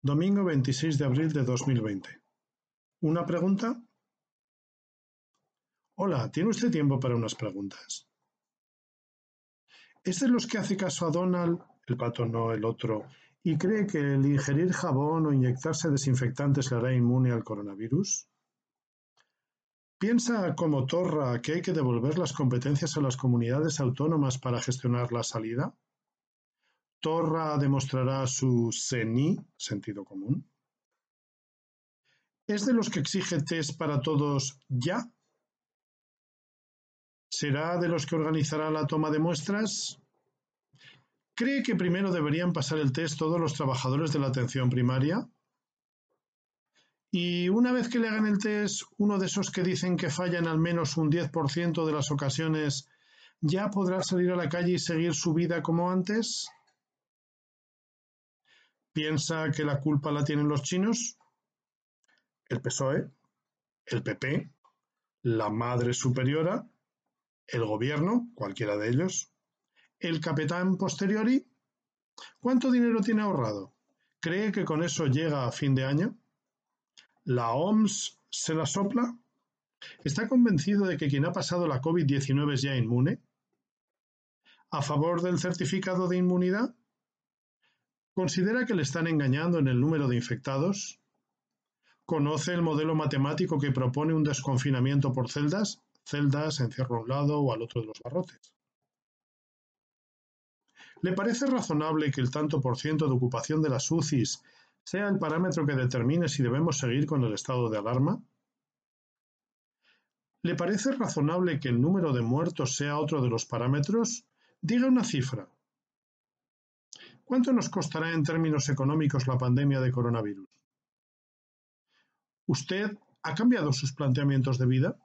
Domingo veintiséis de abril de dos mil veinte. ¿Una pregunta? Hola, ¿tiene usted tiempo para unas preguntas? ¿Es de los que hace caso a Donald, el pato no el otro, y cree que el ingerir jabón o inyectarse desinfectantes le hará inmune al coronavirus? ¿Piensa como Torra que hay que devolver las competencias a las comunidades autónomas para gestionar la salida? Torra demostrará su seni sentido común. ¿Es de los que exige test para todos ya? ¿Será de los que organizará la toma de muestras? ¿Cree que primero deberían pasar el test todos los trabajadores de la atención primaria? Y una vez que le hagan el test, uno de esos que dicen que fallan al menos un 10% de las ocasiones, ¿ya podrá salir a la calle y seguir su vida como antes? ¿Piensa que la culpa la tienen los chinos? ¿El PSOE? ¿El PP? ¿La Madre Superiora? ¿El gobierno? ¿Cualquiera de ellos? ¿El capitán posteriori? ¿Cuánto dinero tiene ahorrado? ¿Cree que con eso llega a fin de año? ¿La OMS se la sopla? ¿Está convencido de que quien ha pasado la COVID-19 es ya inmune? ¿A favor del certificado de inmunidad? ¿Considera que le están engañando en el número de infectados? ¿Conoce el modelo matemático que propone un desconfinamiento por celdas? celdas, encierro a un lado o al otro de los barrotes. ¿Le parece razonable que el tanto por ciento de ocupación de las UCIs sea el parámetro que determine si debemos seguir con el estado de alarma? ¿Le parece razonable que el número de muertos sea otro de los parámetros? Diga una cifra. ¿Cuánto nos costará en términos económicos la pandemia de coronavirus? ¿Usted ha cambiado sus planteamientos de vida?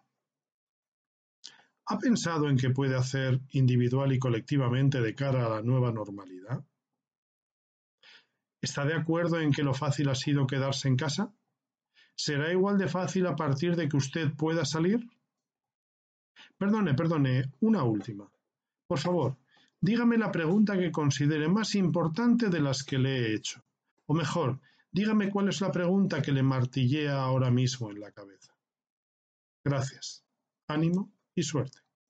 ¿Ha pensado en qué puede hacer individual y colectivamente de cara a la nueva normalidad? ¿Está de acuerdo en que lo fácil ha sido quedarse en casa? ¿Será igual de fácil a partir de que usted pueda salir? Perdone, perdone, una última. Por favor, dígame la pregunta que considere más importante de las que le he hecho. O mejor, dígame cuál es la pregunta que le martillea ahora mismo en la cabeza. Gracias. Ánimo y suerte.